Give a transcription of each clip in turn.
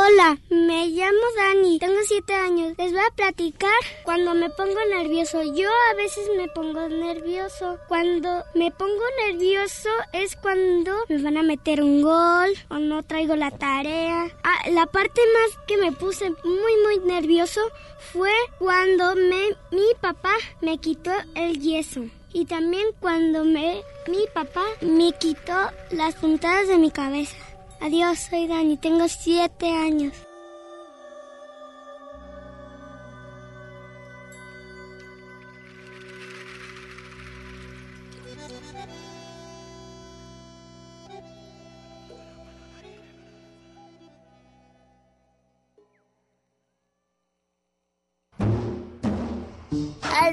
Hola, me llamo Dani, tengo siete años. Les voy a platicar cuando me pongo nervioso. Yo a veces me pongo nervioso. Cuando me pongo nervioso es cuando me van a meter un gol o no traigo la tarea. Ah, la parte más que me puse muy muy nervioso fue cuando me, mi papá me quitó el yeso. Y también cuando me, mi papá me quitó las puntadas de mi cabeza. Adiós, soy Dani, tengo siete años.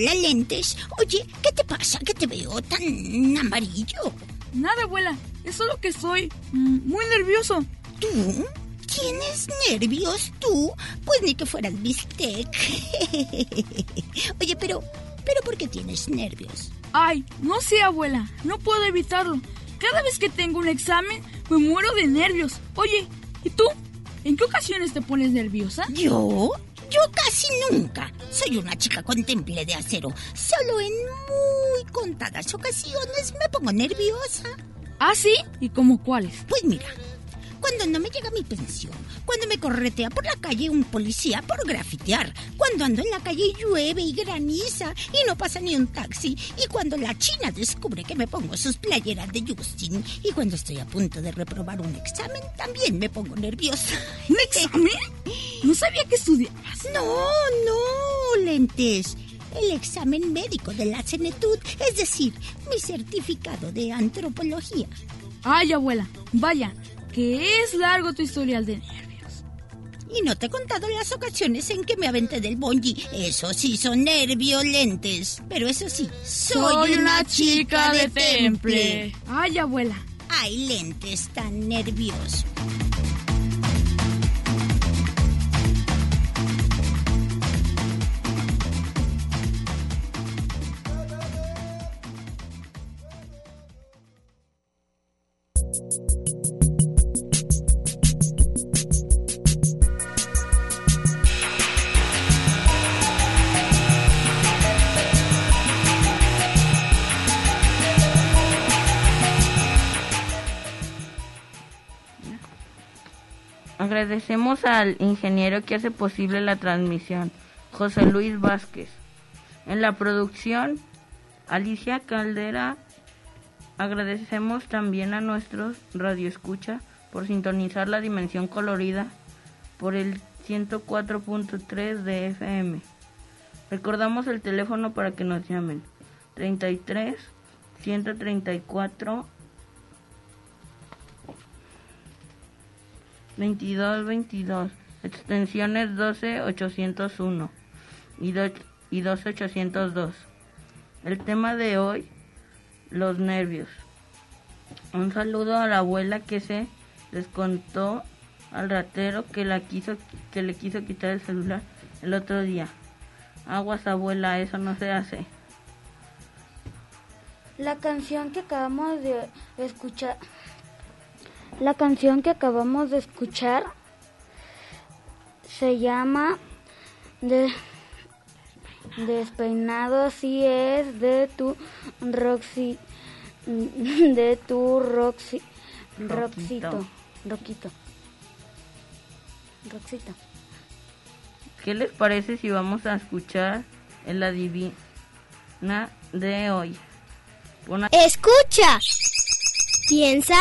Hola, lentes. Oye, ¿qué te pasa? ¿Qué te veo tan amarillo? Nada, abuela. Es solo que soy mm, muy nervioso. ¿Tú? ¿Tienes nervios tú? Pues ni que fueras bistec. Oye, pero, pero ¿por qué tienes nervios? Ay, no sé, abuela. No puedo evitarlo. Cada vez que tengo un examen, me muero de nervios. Oye, ¿y tú? ¿En qué ocasiones te pones nerviosa? ¿Yo? Yo casi nunca. Soy una chica con temple de acero. Solo en muy contadas ocasiones me pongo nerviosa. ¿Ah, sí? ¿Y cómo cuáles? Pues mira, cuando no me llega mi pensión, cuando me corretea por la calle un policía por grafitear, cuando ando en la calle y llueve y graniza y no pasa ni un taxi, y cuando la china descubre que me pongo sus playeras de Justin, y cuando estoy a punto de reprobar un examen, también me pongo nerviosa. ¿Un examen? No sabía que estudiabas. No, no, lentes. El examen médico de la CENETUD, es decir, mi certificado de antropología. Ay, abuela, vaya. que es largo tu historial de nervios. Y no te he contado las ocasiones en que me aventé del bonji. Eso sí, son nervios lentes. Pero eso sí, soy, una, chica, de temple. Ay, abuela. Ay, lentes tan nerviosos. Agradecemos al ingeniero que hace posible la transmisión, José Luis Vázquez. En la producción, Alicia Caldera. Agradecemos también a nuestros radioescucha por sintonizar la dimensión colorida por el 104.3 de FM. Recordamos el teléfono para que nos llamen. 33 134 22 22 extensiones 12 801 y, y 12 802 el tema de hoy los nervios. Un saludo a la abuela que se les contó al ratero que la quiso que le quiso quitar el celular el otro día. Aguas abuela eso no se hace. La canción que acabamos de escuchar. La canción que acabamos de escuchar se llama de, Despeinado, así es, de tu Roxy. De tu Roxy. Roxito. Roquito. Roxito. ¿Qué les parece si vamos a escuchar el adivina de hoy? Una Escucha. Piensa.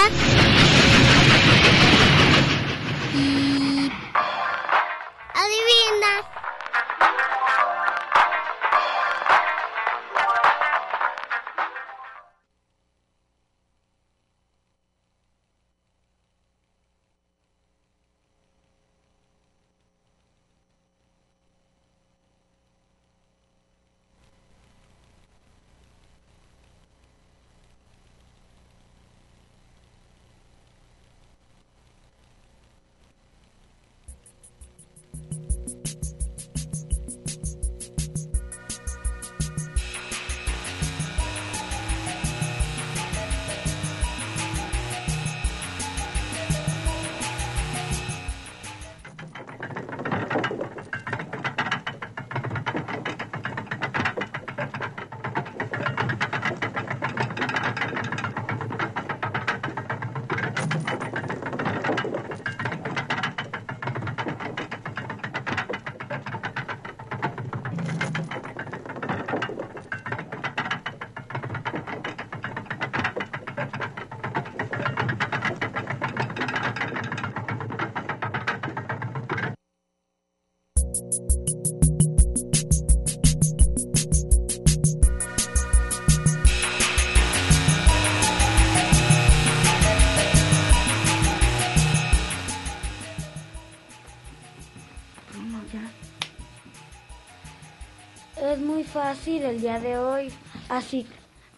Fácil el día de hoy, así,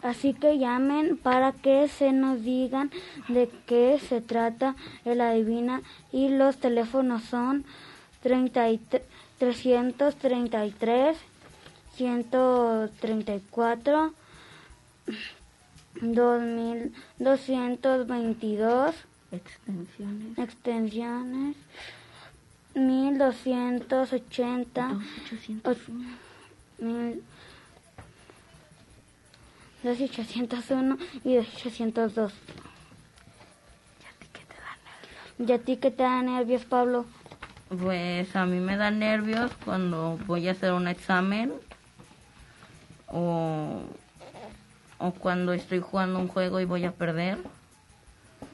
así que llamen para que se nos digan de qué se trata el adivina. Y los teléfonos son 33 333 134 2222 extensiones. extensiones 1280 801 mil- 2801 y 2802. ¿Y a ti qué te da nervios, Pablo? Pues a mí me da nervios cuando voy a hacer un examen o, o cuando estoy jugando un juego y voy a perder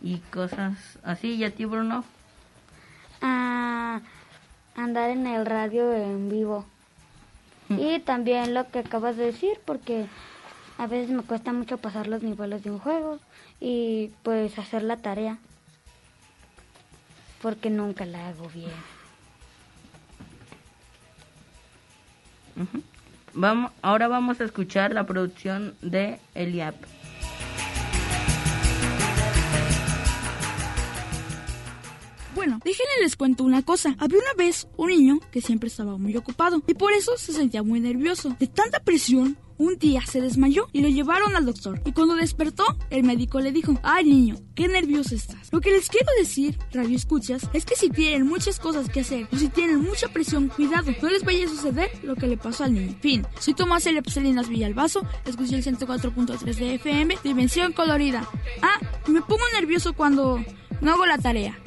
y cosas así. ¿Y a ti, Bruno? A andar en el radio en vivo. Y también lo que acabas de decir, porque a veces me cuesta mucho pasar los niveles de un juego y pues hacer la tarea. porque nunca la hago bien. Vamos, ahora vamos a escuchar la producción de Eliap. Bueno, déjenle les cuento una cosa. Había una vez un niño que siempre estaba muy ocupado y por eso se sentía muy nervioso. De tanta presión, un día se desmayó y lo llevaron al doctor. Y cuando despertó, el médico le dijo, ay niño, qué nervioso estás. Lo que les quiero decir, radio escuchas, es que si tienen muchas cosas que hacer o si tienen mucha presión, cuidado, no les vaya a suceder lo que le pasó al niño. Fin, soy Tomás L. Salinas Villalbazo, escuché el 104.3 de FM, Dimensión Colorida. Ah, me pongo nervioso cuando no hago la tarea.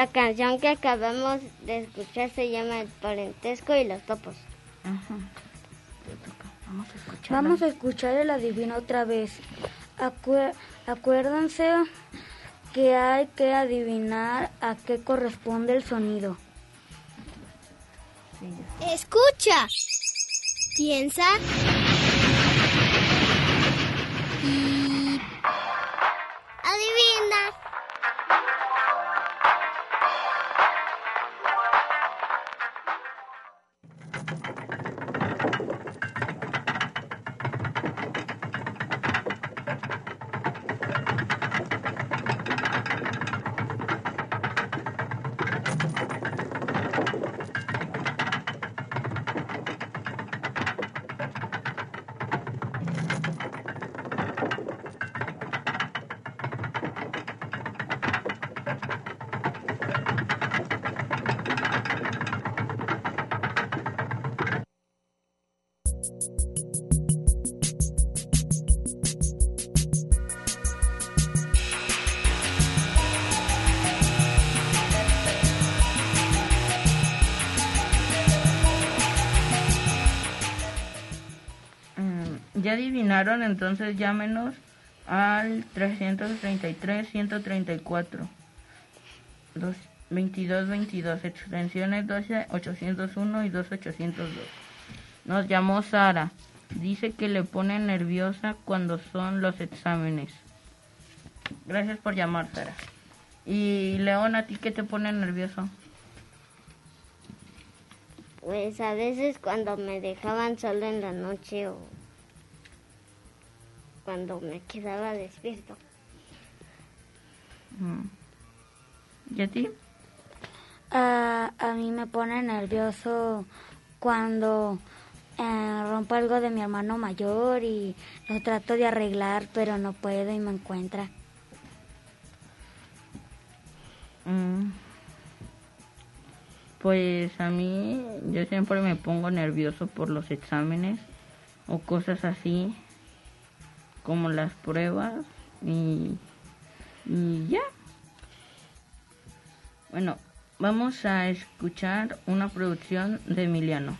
La canción que acabamos de escuchar se llama El parentesco y los topos. Ajá. Vamos a escuchar. Vamos a escuchar el adivino otra vez. Acué- acuérdense que hay que adivinar a qué corresponde el sonido. Escucha. Piensa. Entonces llámenos al 333-134. Dos- 2222, extensiones 12, 801 y 2802. Nos llamó Sara. Dice que le pone nerviosa cuando son los exámenes. Gracias por llamar, Sara. Y León, ¿a ti qué te pone nervioso? Pues a veces cuando me dejaban solo en la noche o cuando me quedaba despierto. Mm. ¿Y a ti? Ah, a mí me pone nervioso cuando eh, rompo algo de mi hermano mayor y lo trato de arreglar, pero no puedo y me encuentra. Mm. Pues a mí yo siempre me pongo nervioso por los exámenes o cosas así como las pruebas y, y ya. Bueno, vamos a escuchar una producción de Emiliano.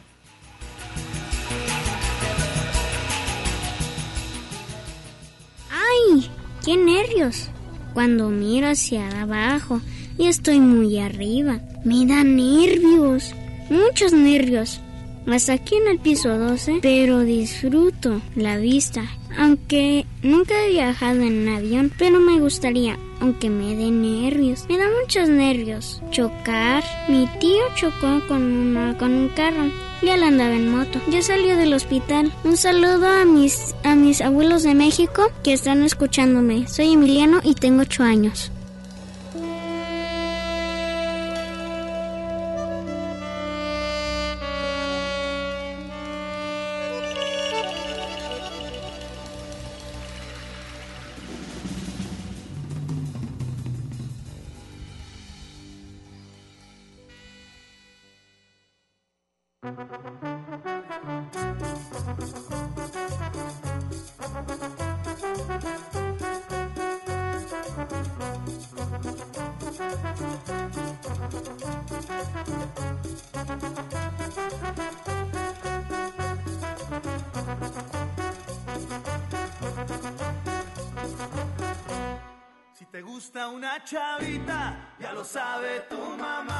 ¡Ay! ¡Qué nervios! Cuando miro hacia abajo y estoy muy arriba, me da nervios, muchos nervios. Hasta aquí en el piso 12, pero disfruto la vista. Aunque nunca he viajado en avión, pero me gustaría, aunque me dé nervios. Me da muchos nervios. Chocar. Mi tío chocó con, una, con un carro. Y él andaba en moto. Ya salió del hospital. Un saludo a mis, a mis abuelos de México que están escuchándome. Soy Emiliano y tengo 8 años. Si te gusta una chavita, ya lo sabe tu mamá.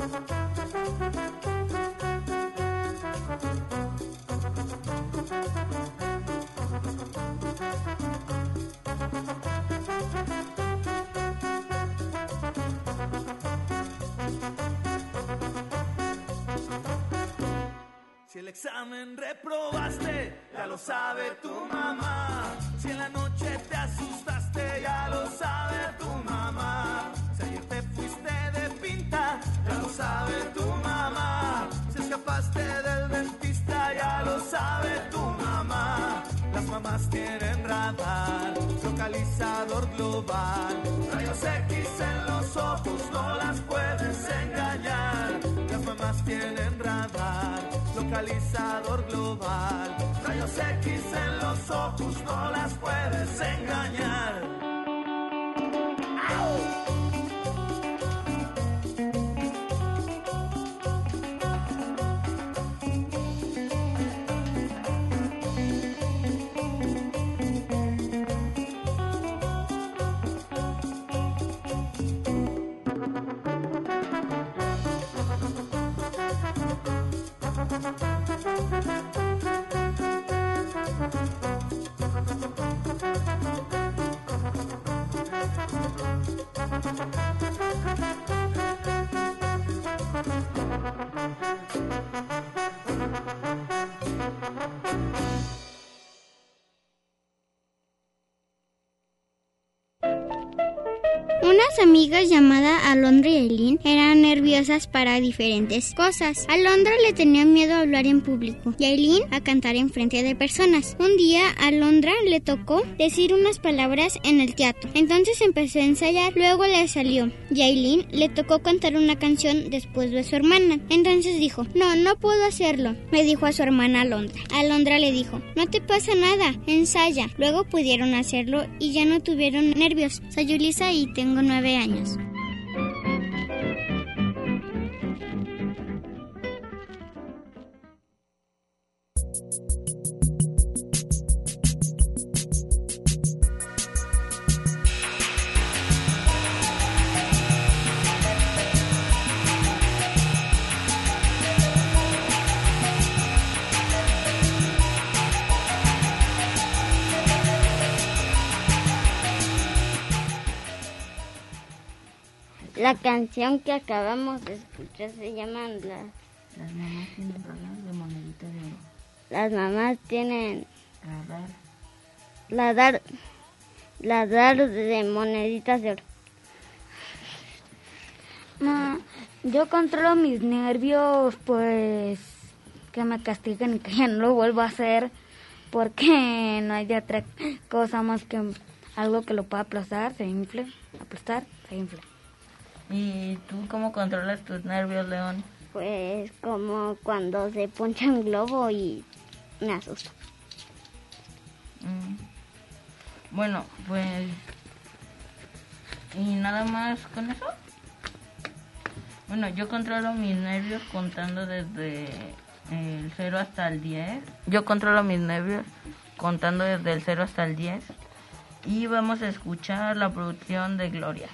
Si el examen reprobaste, ya lo sabe tu mamá. Si en la noche te asustaste, ya lo sabe tu mamá. Sabe tu mamá. Si escapaste del dentista, ya lo sabe tu mamá. Las mamás tienen radar, localizador global. Rayos X en los ojos, no las puedes engañar. Las mamás tienen radar, localizador global. Rayos X en los ojos, no las puedes engañar. Unas amigas llamadas Alondra y Aileen eran nerviosas para diferentes cosas. Alondra le tenía miedo a hablar en público y Aileen a cantar en frente de personas. Un día a Alondra le tocó decir unas palabras en el teatro. Entonces empezó a ensayar, luego le salió y Aileen le tocó cantar una canción después de su hermana. Entonces dijo, no, no puedo hacerlo, le dijo a su hermana Alondra. Alondra le dijo, no te pasa nada, ensaya. Luego pudieron hacerlo y ya no tuvieron nervios. Soy Yulisa y tengo nueve años. La canción que acabamos de escuchar se llama Las, Las mamás tienen radar de monedita de oro. las mamás tienen Radar. ladar, ladar de moneditas de oro. Yo controlo mis nervios, pues que me castiguen y que ya no lo vuelva a hacer, porque no hay de otra cosa más que algo que lo pueda aplastar, se infle, aplastar, se infle. ¿Y tú cómo controlas tus nervios, León? Pues como cuando se poncha un globo y me asusta. Mm. Bueno, pues... ¿Y nada más con eso? Bueno, yo controlo mis nervios contando desde el 0 hasta el 10. Yo controlo mis nervios contando desde el 0 hasta el 10. Y vamos a escuchar la producción de Gloria.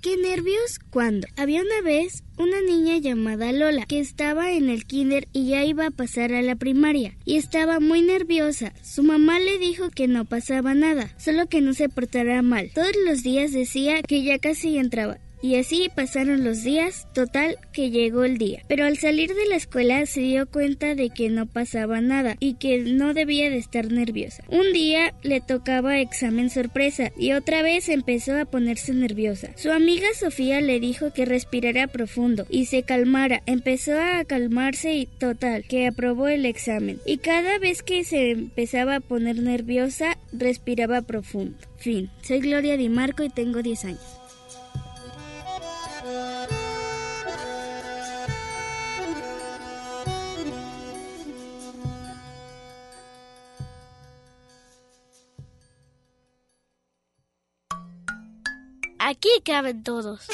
Qué nervios cuando. Había una vez una niña llamada Lola que estaba en el kinder y ya iba a pasar a la primaria y estaba muy nerviosa. Su mamá le dijo que no pasaba nada, solo que no se portara mal. Todos los días decía que ya casi entraba y así pasaron los días, total que llegó el día. Pero al salir de la escuela se dio cuenta de que no pasaba nada y que no debía de estar nerviosa. Un día le tocaba examen sorpresa y otra vez empezó a ponerse nerviosa. Su amiga Sofía le dijo que respirara profundo y se calmara. Empezó a calmarse y total que aprobó el examen. Y cada vez que se empezaba a poner nerviosa, respiraba profundo. Fin. Soy Gloria Di Marco y tengo 10 años. Aquí caben todos.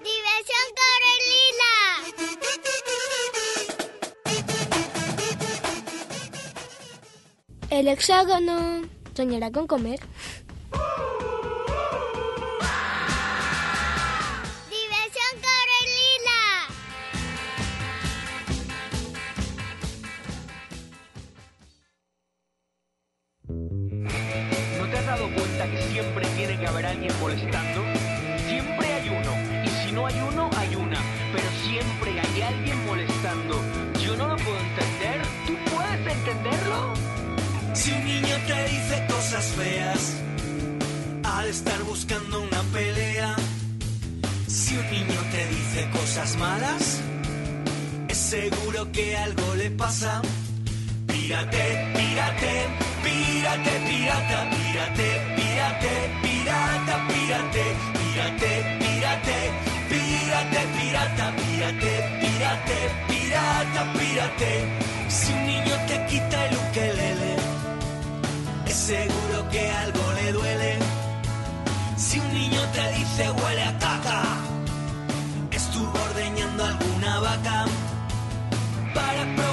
Diversión Carolina. El hexágono soñará con comer. No hay uno, hay una. Pero siempre hay alguien molestando. Yo no lo puedo entender. ¿Tú puedes entenderlo? Si un niño te dice cosas feas, al estar buscando una pelea. Si un niño te dice cosas malas, es seguro que algo le pasa. Pírate, pírate, pírate, pirata, pírate, pírate, pirata, pírate, pírate, pírate, pírate, pirata, pírate, pírate, pirata, pírate. Si un niño te quita el ukelele, es seguro que algo le duele. Si un niño te dice huele a caca, estuvo ordeñando alguna vaca. Para problemas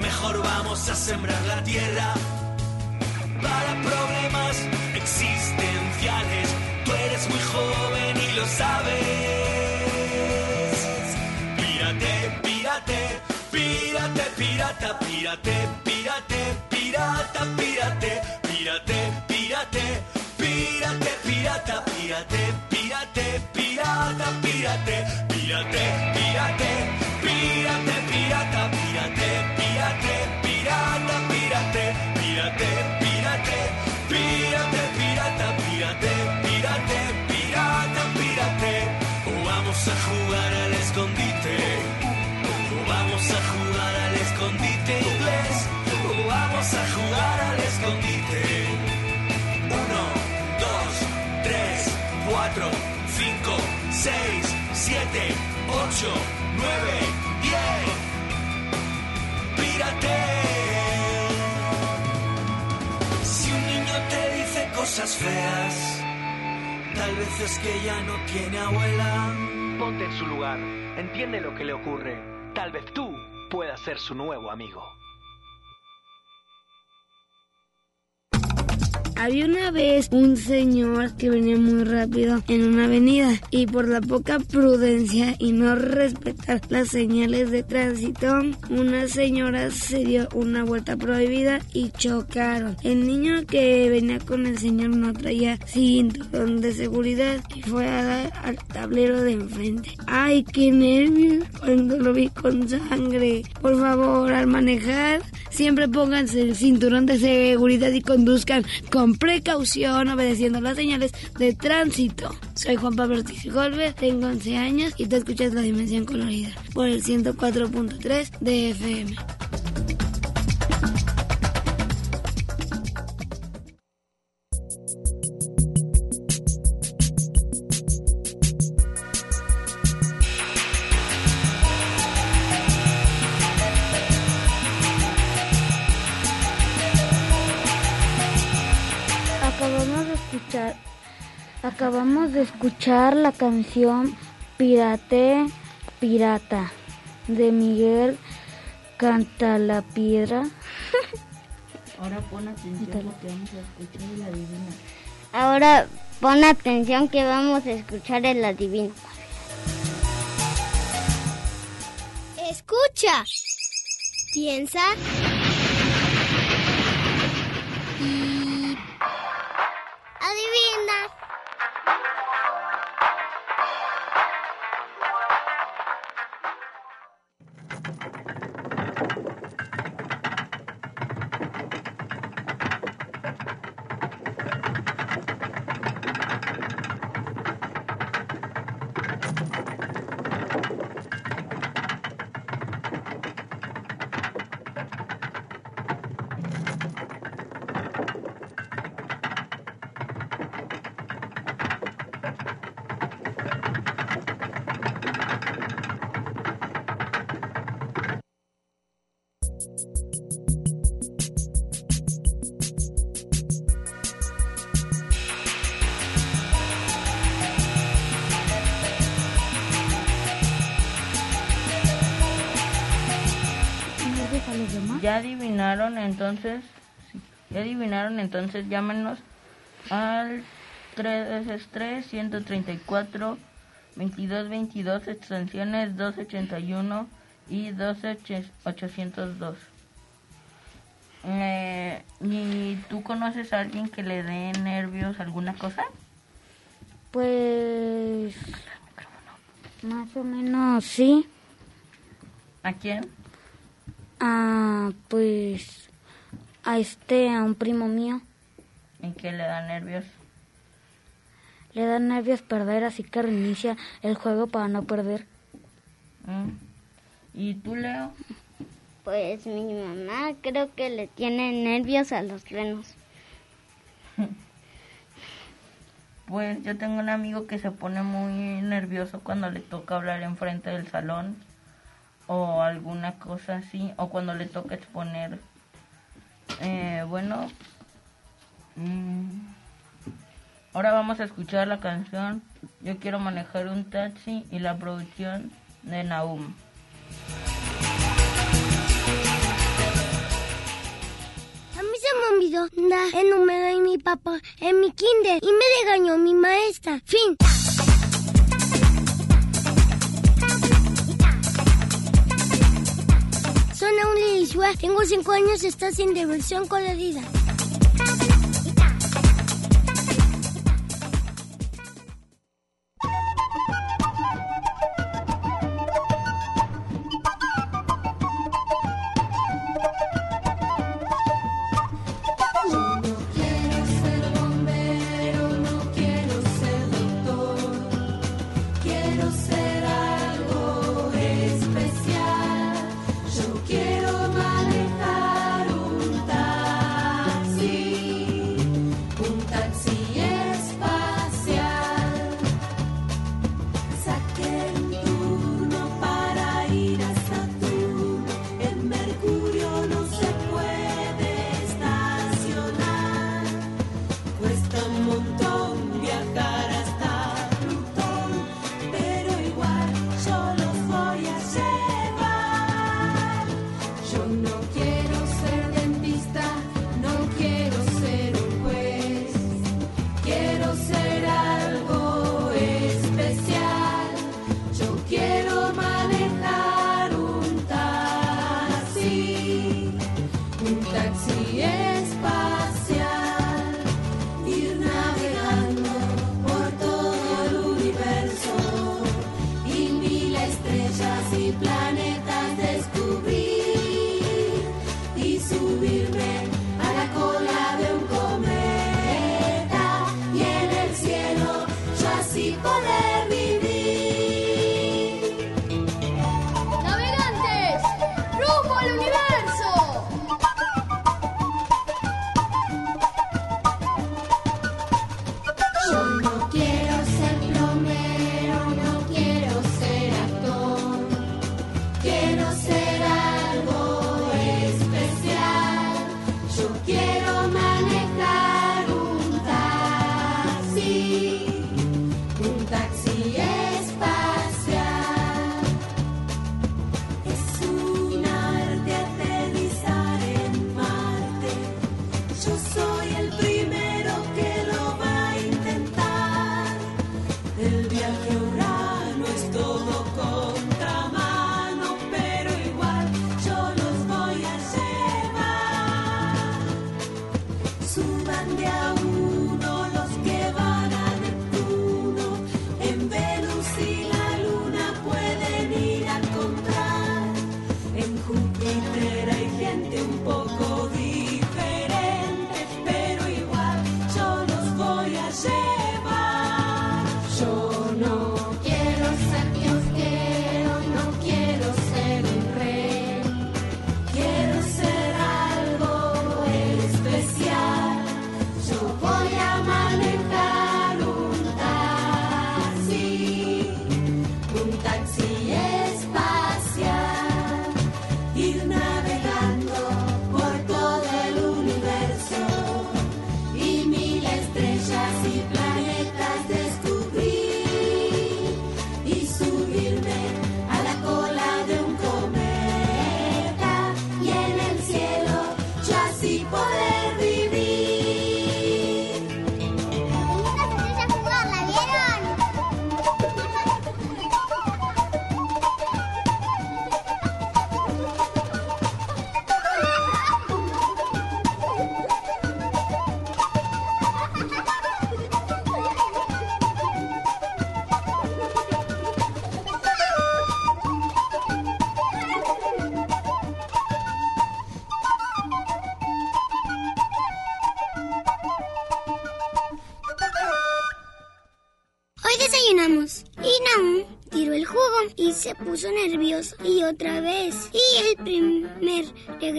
mejor vamos a sembrar la tierra para problemas existenciales. Tú eres muy joven y lo sabes. Pírate, pírate, pírate, pirata, pírate, pírate, pirata, pírate, pírate, pírate, pírate, pirata, pírate, pírate, pirata, pírate, pírate, 8, 9, 10. Pírate. Si un niño te dice cosas feas, tal vez es que ya no tiene abuela. Ponte en su lugar, entiende lo que le ocurre. Tal vez tú puedas ser su nuevo amigo. Había una vez un señor que venía muy rápido en una avenida y por la poca prudencia y no respetar las señales de tránsito, una señora se dio una vuelta prohibida y chocaron. El niño que venía con el señor no traía cinturón de seguridad y fue a dar al tablero de enfrente. ¡Ay, qué nervios cuando lo vi con sangre! Por favor, al manejar, siempre pónganse el cinturón de seguridad y conduzcan con precaución, obedeciendo las señales de tránsito. Soy Juan Pablo Ortiz Golver, tengo 11 años y te escuchas La Dimensión Colorida por el 104.3 de FM. Escuchar la canción Pirate Pirata de Miguel Cantalapiedra. Ahora pon atención lo que vamos a escuchar y la adivina. Ahora pon atención que vamos a escuchar el adivino. Escucha. Piensa. Y... Adivina. Ya adivinaron entonces, ya adivinaron entonces, llámenos al 3 134 22 22 extensiones 281 y 12802. Eh, ¿Y tú conoces a alguien que le dé nervios alguna cosa? Pues más o menos sí. ¿A quién? Ah, pues a este, a un primo mío. ¿En qué le da nervios? Le da nervios perder, así que reinicia el juego para no perder. Mm. ¿Y tú, Leo? Pues mi mamá creo que le tiene nervios a los renos. Pues yo tengo un amigo que se pone muy nervioso cuando le toca hablar enfrente del salón o alguna cosa así, o cuando le toca exponer. Eh, bueno, mm, ahora vamos a escuchar la canción Yo quiero manejar un taxi y la producción de Naum. A mí se me olvidó dar el número de mi papá en mi kinder y me regañó mi maestra. Fin. Tengo 5 años, estás en diversión colorida. No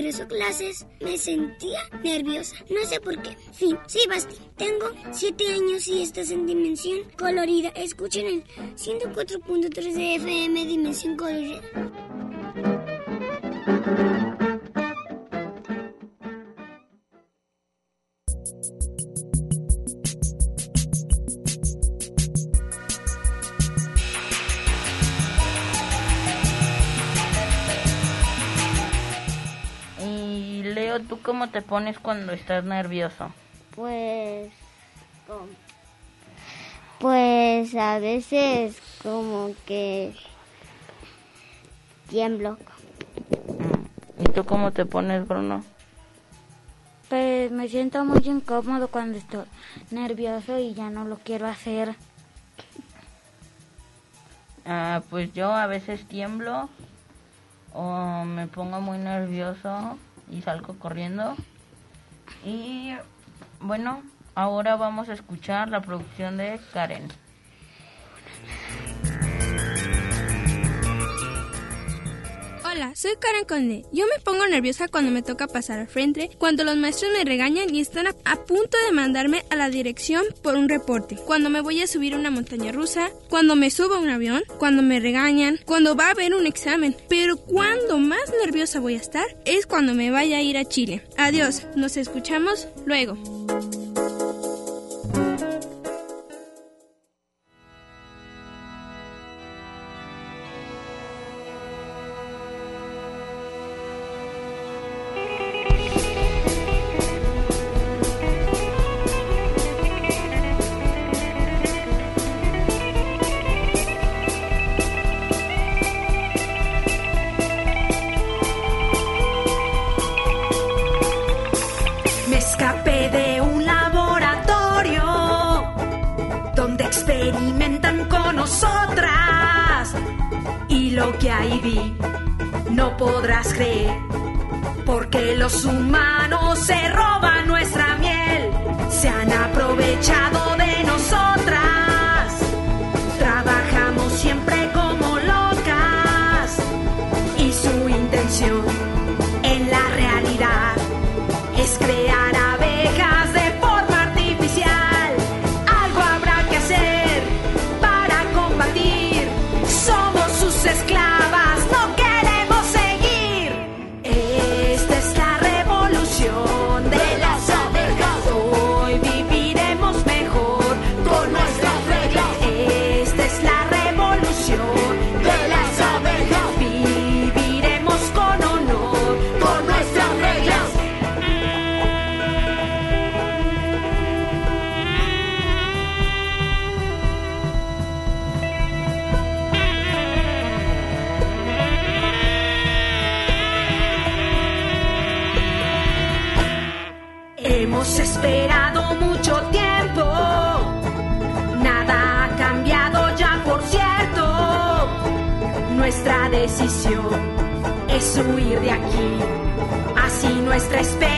regreso a clases me sentía nerviosa. No sé por qué. Fin. Sí, Basti. Tengo 7 años y estás en Dimensión Colorida. Escuchen el 104.3 de FM Dimensión Colorida. Cómo te pones cuando estás nervioso? Pues, pues a veces como que tiemblo. ¿Y tú cómo te pones, Bruno? Pues me siento muy incómodo cuando estoy nervioso y ya no lo quiero hacer. Ah, pues yo a veces tiemblo o me pongo muy nervioso y salgo corriendo. Y bueno, ahora vamos a escuchar la producción de Karen. Hola, soy Karen Conde. Yo me pongo nerviosa cuando me toca pasar al frente, cuando los maestros me regañan y están a, a punto de mandarme a la dirección por un reporte, cuando me voy a subir a una montaña rusa, cuando me subo a un avión, cuando me regañan, cuando va a haber un examen. Pero cuando más nerviosa voy a estar es cuando me vaya a ir a Chile. Adiós, nos escuchamos luego. es crear huir de aquí. Así nuestra especie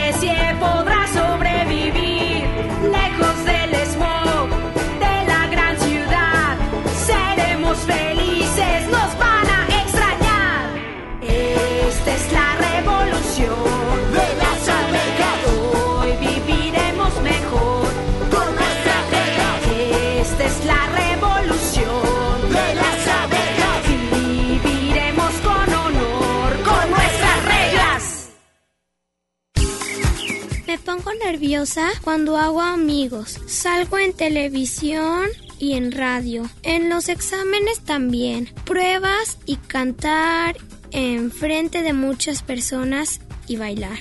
nerviosa cuando hago amigos. Salgo en televisión y en radio. En los exámenes también. Pruebas y cantar en frente de muchas personas y bailar.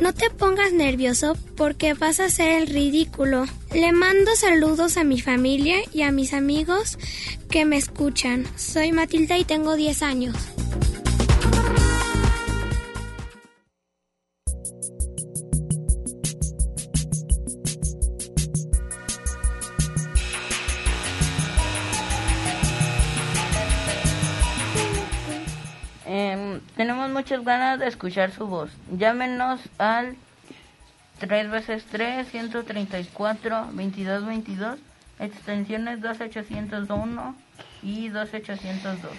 No te pongas nervioso porque vas a hacer el ridículo. Le mando saludos a mi familia y a mis amigos que me escuchan. Soy Matilda y tengo 10 años. Muchas ganas de escuchar su voz. Llámenos al 3 veces 3 134 2222 extensiones 2801 y 2802.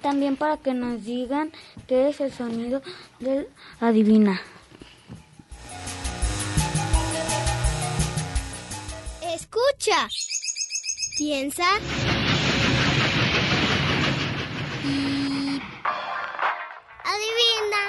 También para que nos digan qué es el sonido del adivina. Escucha. Piensa. Adivina.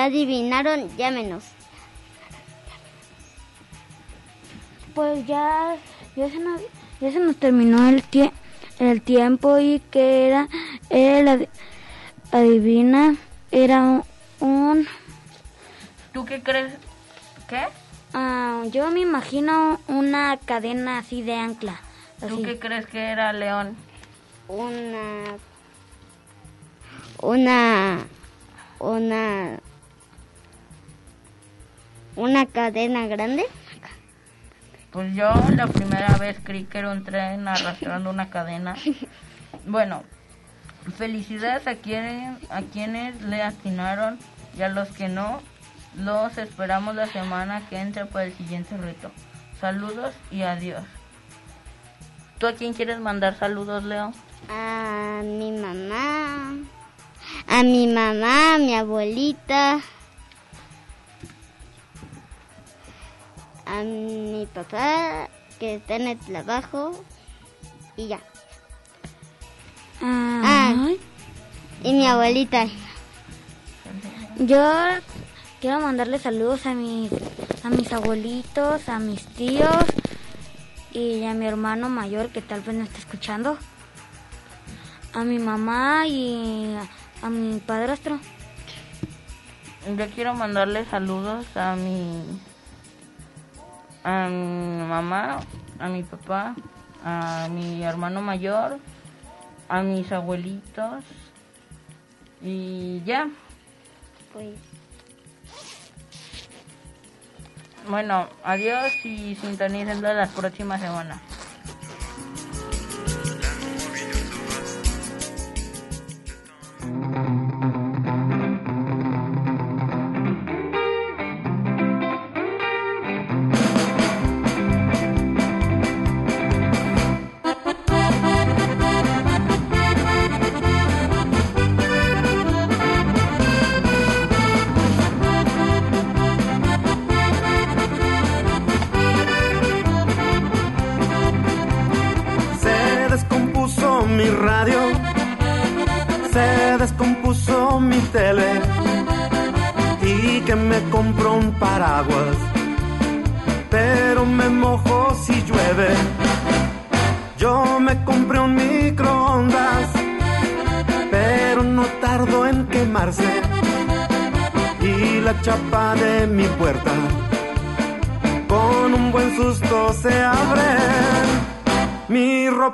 Ya adivinaron, llámenos. Pues ya, ya, se, nos, ya se nos terminó el, tie- el tiempo y que era, era la adivina, era un... un- ¿Tú qué crees? ¿Qué? ah, yo me imagino una cadena así de ancla. ¿Tú así. qué crees que era León? Una. Una. Una. Una cadena grande. Pues yo la primera vez creí que era un tren arrastrando una cadena. Bueno, felicidades a quienes, a quienes le atinaron y a los que no, los esperamos la semana que entra para el siguiente reto. Saludos y adiós. ¿Tú a quién quieres mandar saludos, Leo? A mi mamá. A mi mamá, a mi abuelita. A mi papá, que está en el trabajo. Y ya. Ah, y mi abuelita. Yo quiero mandarle saludos a mis, a mis abuelitos, a mis tíos y a mi hermano mayor que tal vez no está escuchando. A mi mamá y a, a mi padrastro. Yo quiero mandarle saludos a mi a mi mamá, a mi papá, a mi hermano mayor, a mis abuelitos y ya. Pues Bueno, adiós y sintonicen la próxima semana.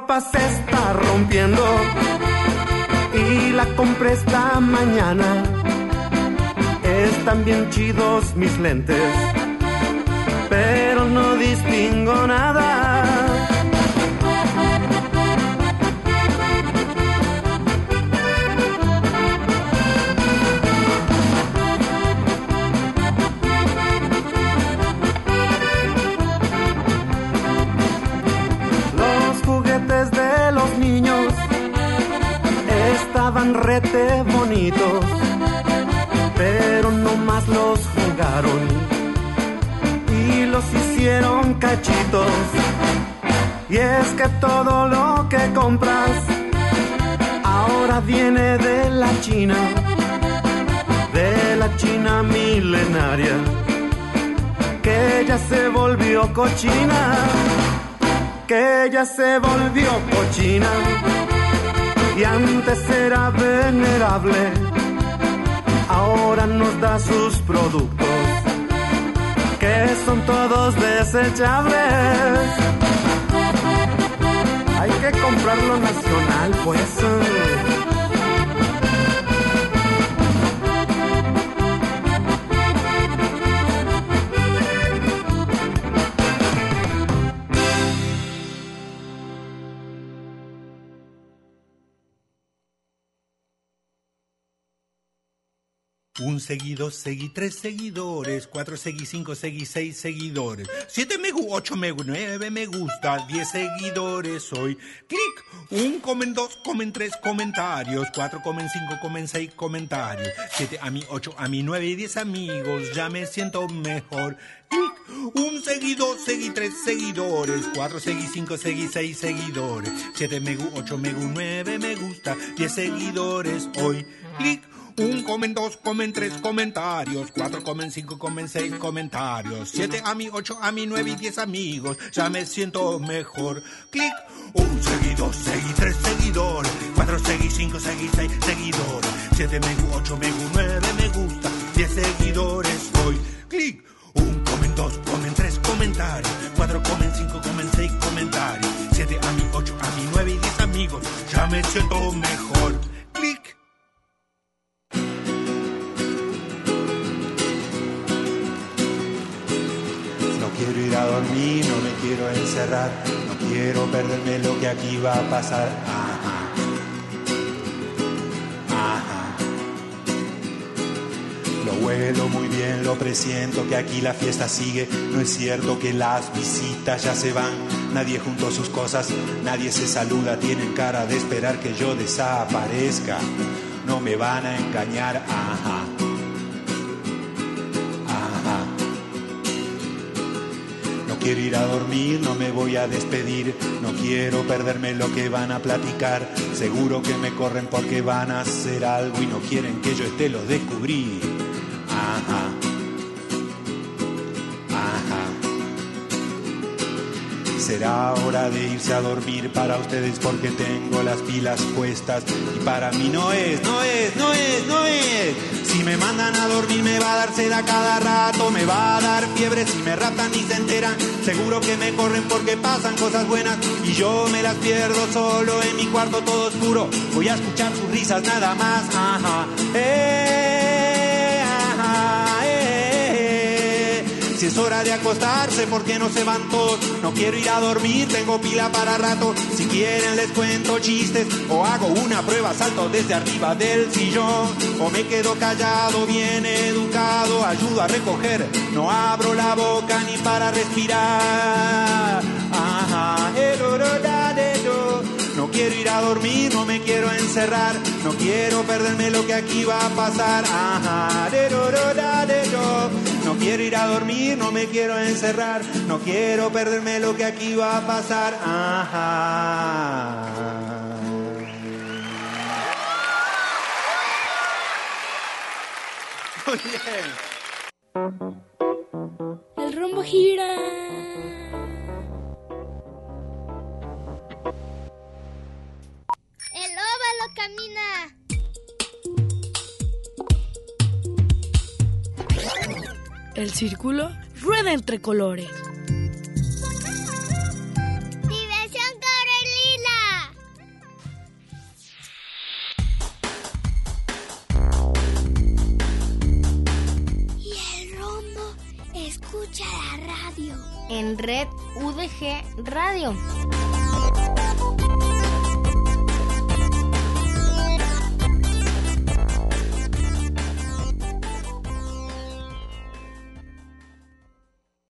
Ropa se está rompiendo y la compré esta mañana. Están bien chidos mis lentes, pero no distingo nada. Que todo lo que compras ahora viene de la China, de la China milenaria, que ya se volvió cochina, que ya se volvió cochina y antes era venerable, ahora nos da sus productos, que son todos desechables. Que comprar lo nacional, pues. Un seguido, seguí tres seguidores, cuatro seguí cinco, seguí seis seguidores, siete me gu, ocho me gu, nueve me gusta, diez seguidores hoy. Clic, un comen dos, comen tres comentarios, cuatro comen cinco, comen seis comentarios, siete a mí, ocho a mí, nueve y diez amigos, ya me siento mejor. Clic, un seguidor, seguí tres seguidores, cuatro seguí cinco, seguí seis seguidores, siete me gu, ocho me gu, nueve me gusta, diez seguidores hoy. Clic, un comen dos, comen tres comentarios, cuatro comen cinco, comen seis comentarios, siete a mí, ocho a mí, nueve y diez amigos, ya me siento mejor. Clic, un seguidor, seguí tres seguidores, cuatro seguí cinco, seguí seis seguidores, siete me gu, ocho me gu, nueve me gusta, diez seguidores hoy. Clic, un comen dos, comen tres comentarios, cuatro comen cinco, comen seis comentarios, siete a mí, ocho a mí, nueve y diez amigos, ya me siento mejor. Quiero ir a dormir, no me quiero encerrar, no quiero perderme lo que aquí va a pasar. Ajá. Ajá. Lo huelo muy bien, lo presiento que aquí la fiesta sigue. No es cierto que las visitas ya se van. Nadie juntó sus cosas, nadie se saluda, tienen cara de esperar que yo desaparezca. No me van a engañar, ajá. Quiero ir a dormir, no me voy a despedir, no quiero perderme lo que van a platicar. Seguro que me corren porque van a hacer algo y no quieren que yo esté, lo descubrí. Ajá. Ajá. Será hora de irse a dormir para ustedes porque tengo las pilas puestas y para mí no es, no es, no es, no es. Si me mandan a dormir me va a dar sed cada rato, me va a dar fiebre si me raptan y se enteran. Seguro que me corren porque pasan cosas buenas y yo me las pierdo solo en mi cuarto todo oscuro. Voy a escuchar sus risas nada más, ajá. Eh, Si es hora de acostarse, ¿por qué no se van todos? No quiero ir a dormir, tengo pila para rato. Si quieren les cuento chistes o hago una prueba, salto desde arriba del sillón. O me quedo callado, bien educado, ayudo a recoger. No abro la boca ni para respirar. Ajá, el. No quiero ir a dormir, no me quiero encerrar, no quiero perderme lo que aquí va a pasar. Ajá, de do, do, da, de do. No quiero ir a dormir, no me quiero encerrar, no quiero perderme lo que aquí va a pasar. Ajá. Muy bien. El rumbo gira. El óvalo camina. El círculo rueda entre colores. Diversión Corelila. Y el rombo escucha la radio. En Red UDG Radio.